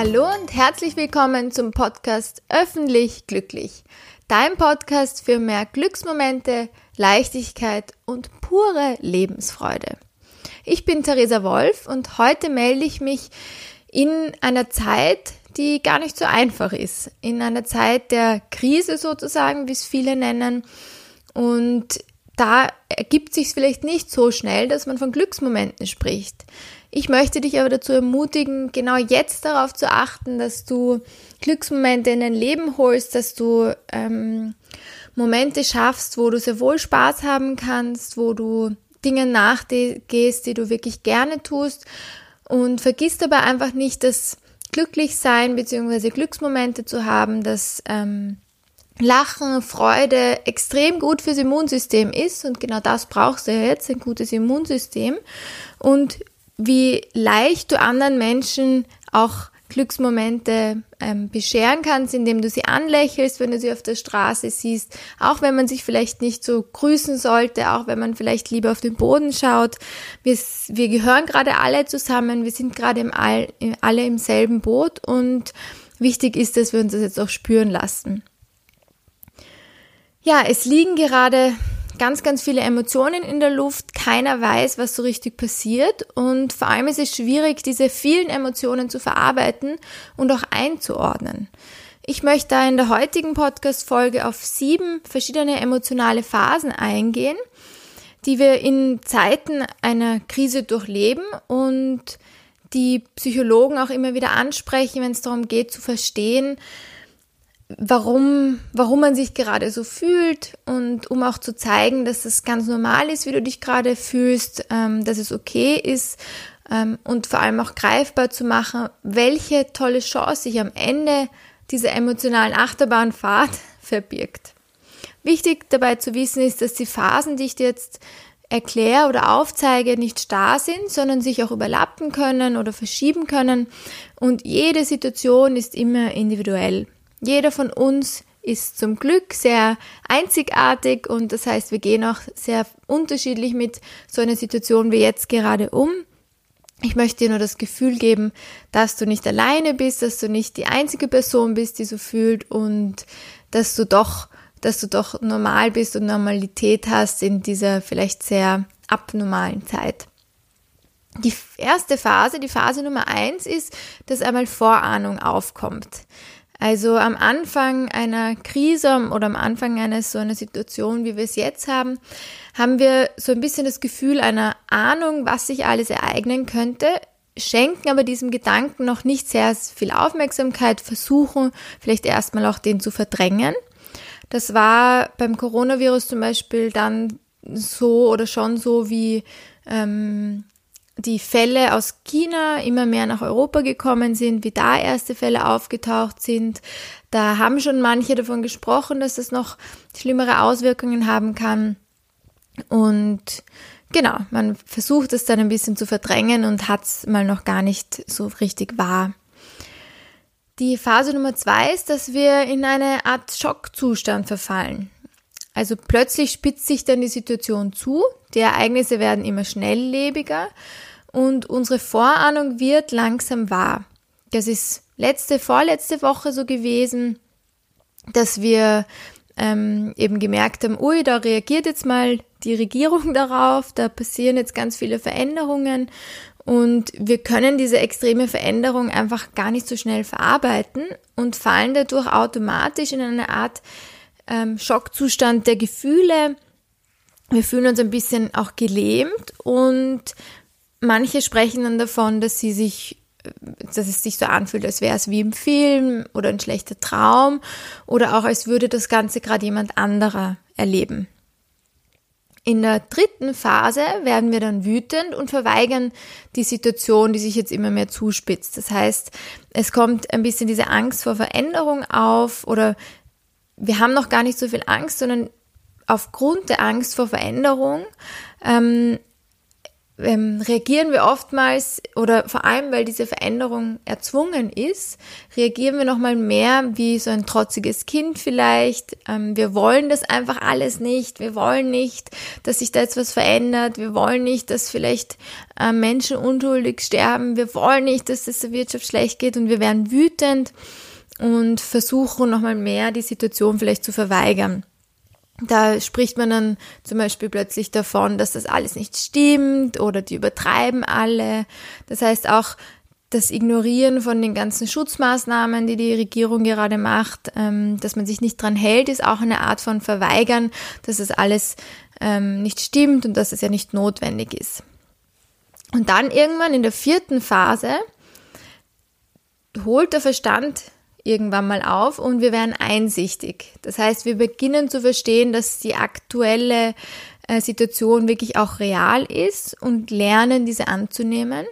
Hallo und herzlich willkommen zum Podcast Öffentlich Glücklich. Dein Podcast für mehr Glücksmomente, Leichtigkeit und pure Lebensfreude. Ich bin Theresa Wolf und heute melde ich mich in einer Zeit, die gar nicht so einfach ist. In einer Zeit der Krise sozusagen, wie es viele nennen. Und da ergibt sich vielleicht nicht so schnell, dass man von Glücksmomenten spricht. Ich möchte dich aber dazu ermutigen, genau jetzt darauf zu achten, dass du Glücksmomente in dein Leben holst, dass du ähm, Momente schaffst, wo du sehr wohl Spaß haben kannst, wo du Dinge nachgehst, die du wirklich gerne tust. Und vergiss dabei einfach nicht, dass glücklich sein bzw. Glücksmomente zu haben, dass ähm, Lachen, Freude extrem gut fürs Immunsystem ist und genau das brauchst du ja jetzt, ein gutes Immunsystem und wie leicht du anderen Menschen auch Glücksmomente ähm, bescheren kannst, indem du sie anlächelst, wenn du sie auf der Straße siehst, auch wenn man sich vielleicht nicht so grüßen sollte, auch wenn man vielleicht lieber auf den Boden schaut. Wir, wir gehören gerade alle zusammen, wir sind gerade im All, alle im selben Boot und wichtig ist, dass wir uns das jetzt auch spüren lassen. Ja, es liegen gerade ganz, ganz viele Emotionen in der Luft. Keiner weiß, was so richtig passiert. Und vor allem ist es schwierig, diese vielen Emotionen zu verarbeiten und auch einzuordnen. Ich möchte da in der heutigen Podcast-Folge auf sieben verschiedene emotionale Phasen eingehen, die wir in Zeiten einer Krise durchleben und die Psychologen auch immer wieder ansprechen, wenn es darum geht zu verstehen, warum, warum man sich gerade so fühlt und um auch zu zeigen, dass es ganz normal ist, wie du dich gerade fühlst, ähm, dass es okay ist ähm, und vor allem auch greifbar zu machen, welche tolle Chance sich am Ende dieser emotionalen Achterbahnfahrt verbirgt. Wichtig dabei zu wissen ist, dass die Phasen, die ich dir jetzt erkläre oder aufzeige, nicht starr sind, sondern sich auch überlappen können oder verschieben können. Und jede Situation ist immer individuell. Jeder von uns ist zum Glück sehr einzigartig und das heißt, wir gehen auch sehr unterschiedlich mit so einer Situation wie jetzt gerade um. Ich möchte dir nur das Gefühl geben, dass du nicht alleine bist, dass du nicht die einzige Person bist, die so fühlt und dass du doch, dass du doch normal bist und Normalität hast in dieser vielleicht sehr abnormalen Zeit. Die erste Phase, die Phase Nummer eins ist, dass einmal Vorahnung aufkommt. Also am Anfang einer Krise oder am Anfang einer so einer Situation, wie wir es jetzt haben, haben wir so ein bisschen das Gefühl einer Ahnung, was sich alles ereignen könnte, schenken aber diesem Gedanken noch nicht sehr viel Aufmerksamkeit, versuchen vielleicht erstmal auch den zu verdrängen. Das war beim Coronavirus zum Beispiel dann so oder schon so wie ähm, die Fälle aus China immer mehr nach Europa gekommen sind, wie da erste Fälle aufgetaucht sind. Da haben schon manche davon gesprochen, dass das noch schlimmere Auswirkungen haben kann. Und genau, man versucht es dann ein bisschen zu verdrängen und hat es mal noch gar nicht so richtig wahr. Die Phase Nummer zwei ist, dass wir in eine Art Schockzustand verfallen. Also plötzlich spitzt sich dann die Situation zu, die Ereignisse werden immer schnelllebiger und unsere Vorahnung wird langsam wahr. Das ist letzte, vorletzte Woche so gewesen, dass wir ähm, eben gemerkt haben, ui, da reagiert jetzt mal die Regierung darauf, da passieren jetzt ganz viele Veränderungen und wir können diese extreme Veränderung einfach gar nicht so schnell verarbeiten und fallen dadurch automatisch in eine Art ähm, Schockzustand der Gefühle. Wir fühlen uns ein bisschen auch gelähmt und Manche sprechen dann davon, dass sie sich, dass es sich so anfühlt, als wäre es wie im Film oder ein schlechter Traum oder auch als würde das Ganze gerade jemand anderer erleben. In der dritten Phase werden wir dann wütend und verweigern die Situation, die sich jetzt immer mehr zuspitzt. Das heißt, es kommt ein bisschen diese Angst vor Veränderung auf oder wir haben noch gar nicht so viel Angst, sondern aufgrund der Angst vor Veränderung ähm, ähm, reagieren wir oftmals oder vor allem, weil diese Veränderung erzwungen ist, reagieren wir nochmal mehr wie so ein trotziges Kind vielleicht. Ähm, wir wollen das einfach alles nicht. Wir wollen nicht, dass sich da jetzt was verändert. Wir wollen nicht, dass vielleicht äh, Menschen unschuldig sterben. Wir wollen nicht, dass es der Wirtschaft schlecht geht und wir werden wütend und versuchen nochmal mehr die Situation vielleicht zu verweigern. Da spricht man dann zum Beispiel plötzlich davon, dass das alles nicht stimmt oder die übertreiben alle. Das heißt auch das Ignorieren von den ganzen Schutzmaßnahmen, die die Regierung gerade macht, ähm, dass man sich nicht dran hält, ist auch eine Art von Verweigern, dass es alles ähm, nicht stimmt und dass es ja nicht notwendig ist. Und dann irgendwann in der vierten Phase holt der Verstand irgendwann mal auf und wir werden einsichtig. Das heißt, wir beginnen zu verstehen, dass die aktuelle äh, Situation wirklich auch real ist und lernen, diese anzunehmen.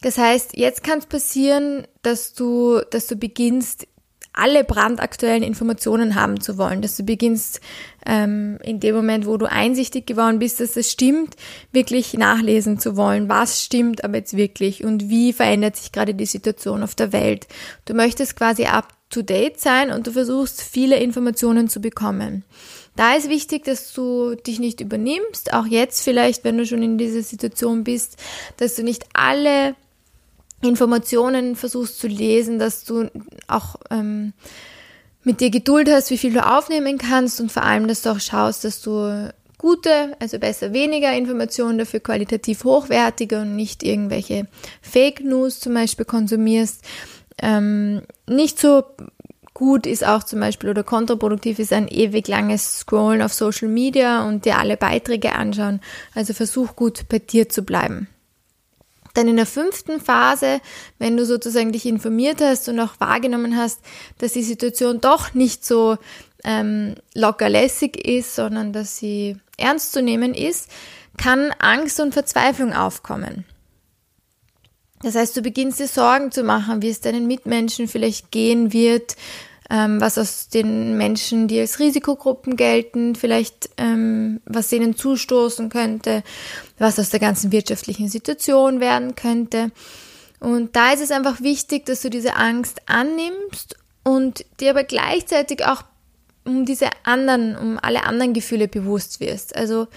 Das heißt, jetzt kann es passieren, dass du, dass du beginnst, alle brandaktuellen Informationen haben zu wollen, dass du beginnst, ähm, in dem Moment, wo du einsichtig geworden bist, dass es stimmt, wirklich nachlesen zu wollen, was stimmt aber jetzt wirklich und wie verändert sich gerade die Situation auf der Welt. Du möchtest quasi up to date sein und du versuchst, viele Informationen zu bekommen. Da ist wichtig, dass du dich nicht übernimmst, auch jetzt vielleicht, wenn du schon in dieser Situation bist, dass du nicht alle Informationen versuchst zu lesen, dass du auch ähm, mit dir Geduld hast, wie viel du aufnehmen kannst und vor allem, dass du auch schaust, dass du gute, also besser weniger Informationen, dafür qualitativ hochwertige und nicht irgendwelche Fake News zum Beispiel konsumierst. Ähm, nicht so gut ist auch zum Beispiel oder kontraproduktiv ist ein ewig langes Scrollen auf Social Media und dir alle Beiträge anschauen. Also versuch gut bei dir zu bleiben. Dann in der fünften Phase, wenn du sozusagen dich informiert hast und auch wahrgenommen hast, dass die Situation doch nicht so ähm, lockerlässig ist, sondern dass sie ernst zu nehmen ist, kann Angst und Verzweiflung aufkommen. Das heißt, du beginnst dir Sorgen zu machen, wie es deinen Mitmenschen vielleicht gehen wird, ähm, was aus den Menschen, die als Risikogruppen gelten, vielleicht ähm, was denen zustoßen könnte, was aus der ganzen wirtschaftlichen Situation werden könnte. Und da ist es einfach wichtig, dass du diese Angst annimmst und dir aber gleichzeitig auch um diese anderen, um alle anderen Gefühle bewusst wirst. Also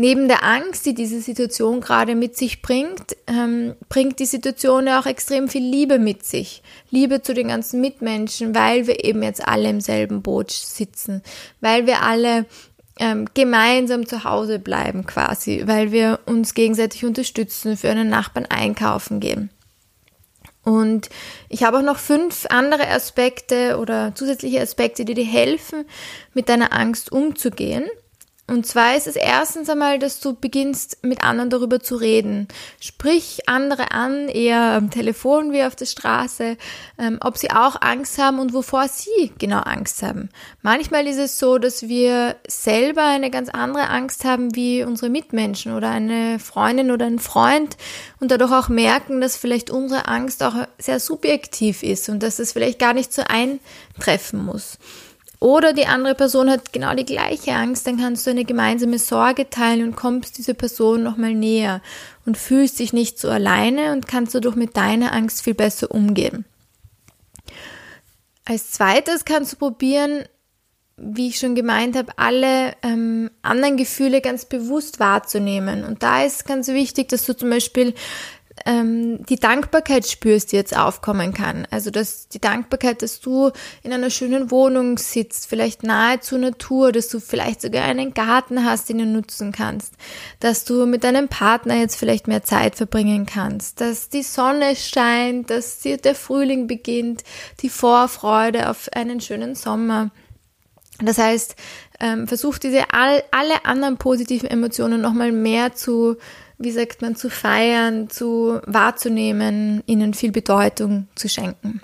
Neben der Angst, die diese Situation gerade mit sich bringt, ähm, bringt die Situation ja auch extrem viel Liebe mit sich. Liebe zu den ganzen Mitmenschen, weil wir eben jetzt alle im selben Boot sitzen, weil wir alle ähm, gemeinsam zu Hause bleiben quasi, weil wir uns gegenseitig unterstützen, für einen Nachbarn einkaufen gehen. Und ich habe auch noch fünf andere Aspekte oder zusätzliche Aspekte, die dir helfen, mit deiner Angst umzugehen. Und zwar ist es erstens einmal, dass du beginnst, mit anderen darüber zu reden. Sprich andere an, eher am Telefon wie auf der Straße, ähm, ob sie auch Angst haben und wovor sie genau Angst haben. Manchmal ist es so, dass wir selber eine ganz andere Angst haben wie unsere Mitmenschen oder eine Freundin oder ein Freund und dadurch auch merken, dass vielleicht unsere Angst auch sehr subjektiv ist und dass es vielleicht gar nicht so eintreffen muss. Oder die andere Person hat genau die gleiche Angst, dann kannst du eine gemeinsame Sorge teilen und kommst dieser Person nochmal näher und fühlst dich nicht so alleine und kannst dadurch mit deiner Angst viel besser umgehen. Als zweites kannst du probieren, wie ich schon gemeint habe, alle ähm, anderen Gefühle ganz bewusst wahrzunehmen. Und da ist ganz wichtig, dass du zum Beispiel ähm, die Dankbarkeit spürst, die jetzt aufkommen kann. Also dass die Dankbarkeit, dass du in einer schönen Wohnung sitzt, vielleicht nahe zur Natur, dass du vielleicht sogar einen Garten hast, den du nutzen kannst, dass du mit deinem Partner jetzt vielleicht mehr Zeit verbringen kannst, dass die Sonne scheint, dass der Frühling beginnt, die Vorfreude auf einen schönen Sommer. Das heißt, ähm, versuch diese all, alle anderen positiven Emotionen nochmal mehr zu wie sagt man, zu feiern, zu wahrzunehmen, ihnen viel Bedeutung zu schenken.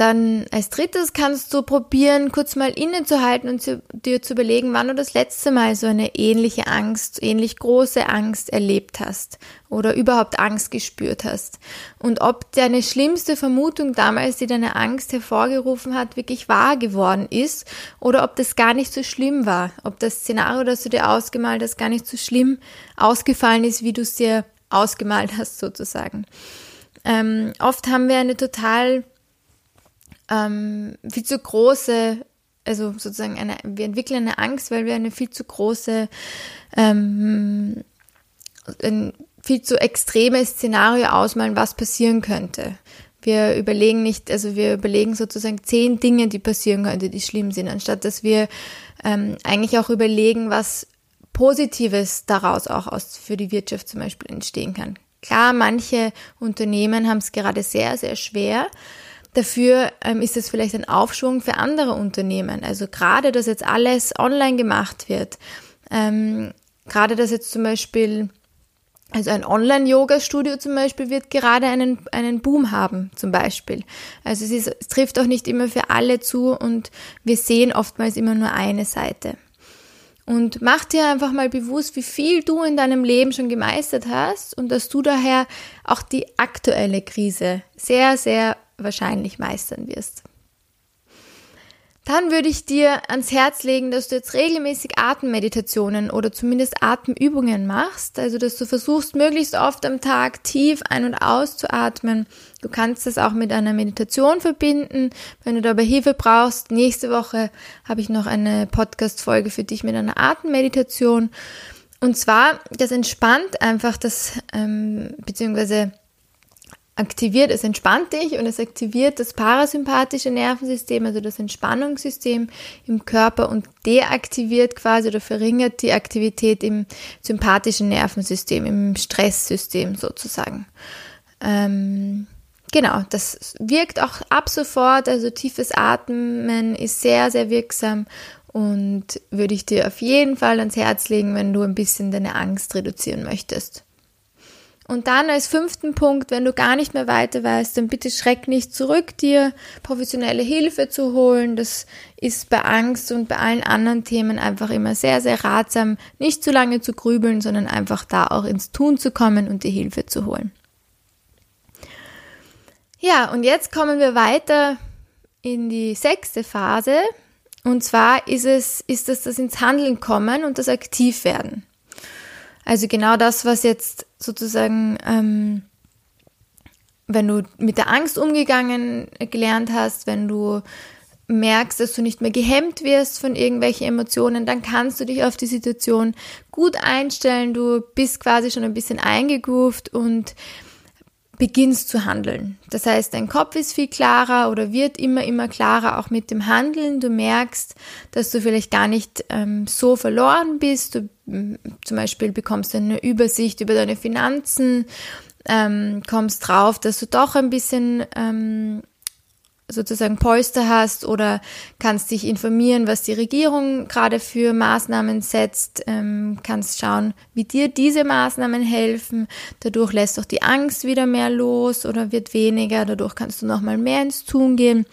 Dann als drittes kannst du probieren, kurz mal innezuhalten und zu, dir zu überlegen, wann du das letzte Mal so eine ähnliche Angst, ähnlich große Angst erlebt hast oder überhaupt Angst gespürt hast. Und ob deine schlimmste Vermutung damals, die deine Angst hervorgerufen hat, wirklich wahr geworden ist oder ob das gar nicht so schlimm war. Ob das Szenario, das du dir ausgemalt hast, gar nicht so schlimm ausgefallen ist, wie du es dir ausgemalt hast, sozusagen. Ähm, oft haben wir eine total ähm, viel zu große, also sozusagen eine, wir entwickeln eine Angst, weil wir eine viel zu große, ähm, ein viel zu extremes Szenario ausmalen, was passieren könnte. Wir überlegen nicht, also wir überlegen sozusagen zehn Dinge, die passieren könnte, die schlimm sind, anstatt dass wir ähm, eigentlich auch überlegen, was Positives daraus auch aus für die Wirtschaft zum Beispiel entstehen kann. Klar, manche Unternehmen haben es gerade sehr, sehr schwer. Dafür ähm, ist es vielleicht ein Aufschwung für andere Unternehmen. Also gerade, dass jetzt alles online gemacht wird. Ähm, gerade, dass jetzt zum Beispiel, also ein Online-Yoga-Studio zum Beispiel wird gerade einen, einen Boom haben, zum Beispiel. Also es, ist, es trifft auch nicht immer für alle zu und wir sehen oftmals immer nur eine Seite. Und mach dir einfach mal bewusst, wie viel du in deinem Leben schon gemeistert hast und dass du daher auch die aktuelle Krise sehr, sehr wahrscheinlich meistern wirst. Dann würde ich dir ans Herz legen, dass du jetzt regelmäßig Atemmeditationen oder zumindest Atemübungen machst. Also, dass du versuchst, möglichst oft am Tag tief ein- und auszuatmen. Du kannst das auch mit einer Meditation verbinden. Wenn du dabei Hilfe brauchst, nächste Woche habe ich noch eine Podcast-Folge für dich mit einer Atemmeditation. Und zwar, das entspannt einfach das, ähm, beziehungsweise aktiviert, es entspannt dich und es aktiviert das parasympathische Nervensystem, also das Entspannungssystem im Körper und deaktiviert quasi oder verringert die Aktivität im sympathischen Nervensystem, im Stresssystem sozusagen. Ähm, genau, das wirkt auch ab sofort, also tiefes Atmen ist sehr, sehr wirksam und würde ich dir auf jeden Fall ans Herz legen, wenn du ein bisschen deine Angst reduzieren möchtest. Und dann als fünften Punkt, wenn du gar nicht mehr weiter weißt, dann bitte schreck nicht zurück, dir professionelle Hilfe zu holen. Das ist bei Angst und bei allen anderen Themen einfach immer sehr, sehr ratsam, nicht zu lange zu grübeln, sondern einfach da auch ins Tun zu kommen und die Hilfe zu holen. Ja, und jetzt kommen wir weiter in die sechste Phase. Und zwar ist es, ist es das ins Handeln kommen und das aktiv werden. Also genau das, was jetzt sozusagen, ähm, wenn du mit der Angst umgegangen gelernt hast, wenn du merkst, dass du nicht mehr gehemmt wirst von irgendwelchen Emotionen, dann kannst du dich auf die Situation gut einstellen. Du bist quasi schon ein bisschen eingegroovt und beginnst zu handeln. Das heißt, dein Kopf ist viel klarer oder wird immer, immer klarer auch mit dem Handeln. Du merkst, dass du vielleicht gar nicht ähm, so verloren bist. Du zum Beispiel bekommst eine Übersicht über deine Finanzen, ähm, kommst drauf, dass du doch ein bisschen ähm, sozusagen Polster hast oder kannst dich informieren, was die Regierung gerade für Maßnahmen setzt, ähm, kannst schauen, wie dir diese Maßnahmen helfen. Dadurch lässt auch die Angst wieder mehr los oder wird weniger. Dadurch kannst du nochmal mehr ins Tun gehen.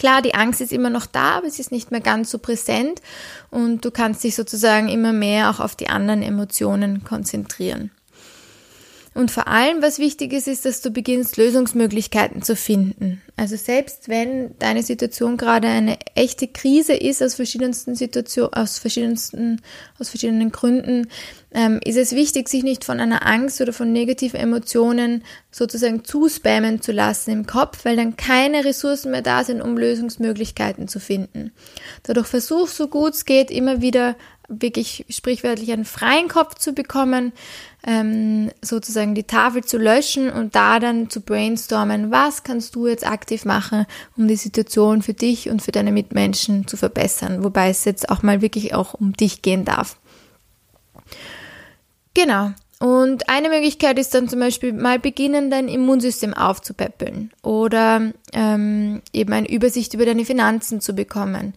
Klar, die Angst ist immer noch da, aber sie ist nicht mehr ganz so präsent und du kannst dich sozusagen immer mehr auch auf die anderen Emotionen konzentrieren. Und vor allem, was wichtig ist, ist, dass du beginnst, Lösungsmöglichkeiten zu finden. Also selbst wenn deine Situation gerade eine echte Krise ist, aus verschiedensten Situationen, aus verschiedensten, aus verschiedenen Gründen, ähm, ist es wichtig, sich nicht von einer Angst oder von negativen Emotionen sozusagen zuspammen zu lassen im Kopf, weil dann keine Ressourcen mehr da sind, um Lösungsmöglichkeiten zu finden. Dadurch versuch so gut es geht, immer wieder wirklich sprichwörtlich einen freien Kopf zu bekommen, ähm, sozusagen die Tafel zu löschen und da dann zu brainstormen, was kannst du jetzt aktiv machen, um die Situation für dich und für deine Mitmenschen zu verbessern, wobei es jetzt auch mal wirklich auch um dich gehen darf. Genau. Und eine Möglichkeit ist dann zum Beispiel mal beginnen, dein Immunsystem aufzupäppeln oder ähm, eben eine Übersicht über deine Finanzen zu bekommen,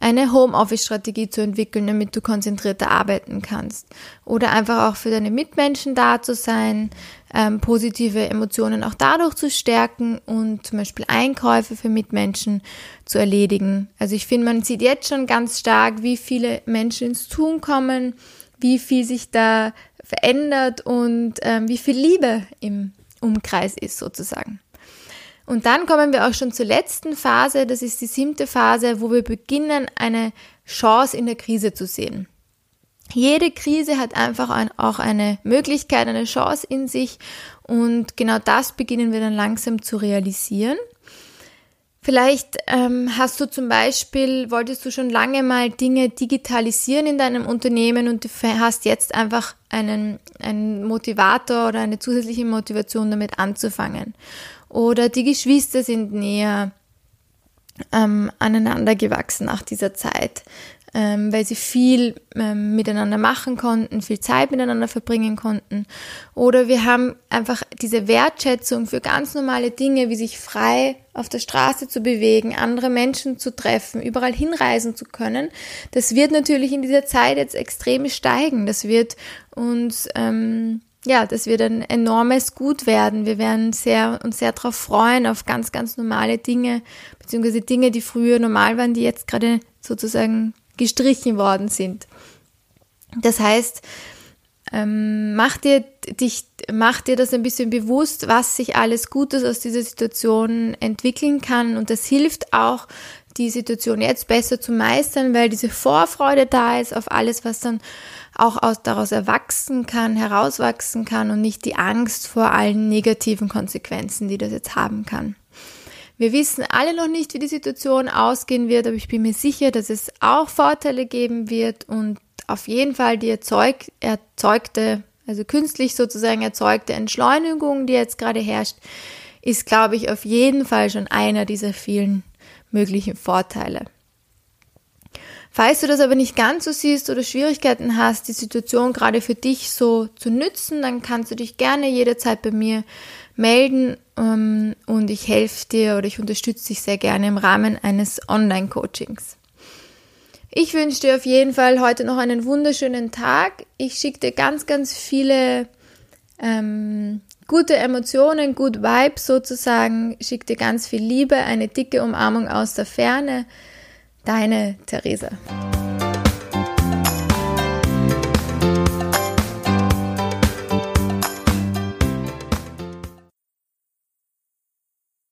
eine Homeoffice-Strategie zu entwickeln, damit du konzentrierter arbeiten kannst oder einfach auch für deine Mitmenschen da zu sein, ähm, positive Emotionen auch dadurch zu stärken und zum Beispiel Einkäufe für Mitmenschen zu erledigen. Also ich finde, man sieht jetzt schon ganz stark, wie viele Menschen ins Tun kommen, wie viel sich da verändert und ähm, wie viel Liebe im Umkreis ist sozusagen. Und dann kommen wir auch schon zur letzten Phase, das ist die siebte Phase, wo wir beginnen, eine Chance in der Krise zu sehen. Jede Krise hat einfach ein, auch eine Möglichkeit, eine Chance in sich und genau das beginnen wir dann langsam zu realisieren. Vielleicht ähm, hast du zum Beispiel, wolltest du schon lange mal Dinge digitalisieren in deinem Unternehmen und du hast jetzt einfach einen, einen Motivator oder eine zusätzliche Motivation damit anzufangen. Oder die Geschwister sind näher ähm, aneinander gewachsen nach dieser Zeit, ähm, weil sie viel ähm, miteinander machen konnten, viel Zeit miteinander verbringen konnten. Oder wir haben einfach diese Wertschätzung für ganz normale Dinge, wie sich frei auf der Straße zu bewegen, andere Menschen zu treffen, überall hinreisen zu können. Das wird natürlich in dieser Zeit jetzt extrem steigen. Das wird uns ähm, ja, das wird ein enormes Gut werden. Wir werden sehr, uns sehr darauf freuen, auf ganz, ganz normale Dinge, beziehungsweise Dinge, die früher normal waren, die jetzt gerade sozusagen gestrichen worden sind. Das heißt, ähm, mach dir dich, mach dir das ein bisschen bewusst, was sich alles Gutes aus dieser Situation entwickeln kann. Und das hilft auch, die Situation jetzt besser zu meistern, weil diese Vorfreude da ist auf alles, was dann auch aus, daraus erwachsen kann, herauswachsen kann und nicht die Angst vor allen negativen Konsequenzen, die das jetzt haben kann. Wir wissen alle noch nicht, wie die Situation ausgehen wird, aber ich bin mir sicher, dass es auch Vorteile geben wird und auf jeden Fall die erzeug, erzeugte, also künstlich sozusagen erzeugte Entschleunigung, die jetzt gerade herrscht, ist, glaube ich, auf jeden Fall schon einer dieser vielen möglichen Vorteile. Falls du das aber nicht ganz so siehst oder Schwierigkeiten hast, die Situation gerade für dich so zu nützen, dann kannst du dich gerne jederzeit bei mir melden ähm, und ich helfe dir oder ich unterstütze dich sehr gerne im Rahmen eines Online-Coachings. Ich wünsche dir auf jeden Fall heute noch einen wunderschönen Tag. Ich schicke dir ganz, ganz viele ähm, gute Emotionen, gut Vibes sozusagen. Schicke dir ganz viel Liebe, eine dicke Umarmung aus der Ferne. Deine Theresa.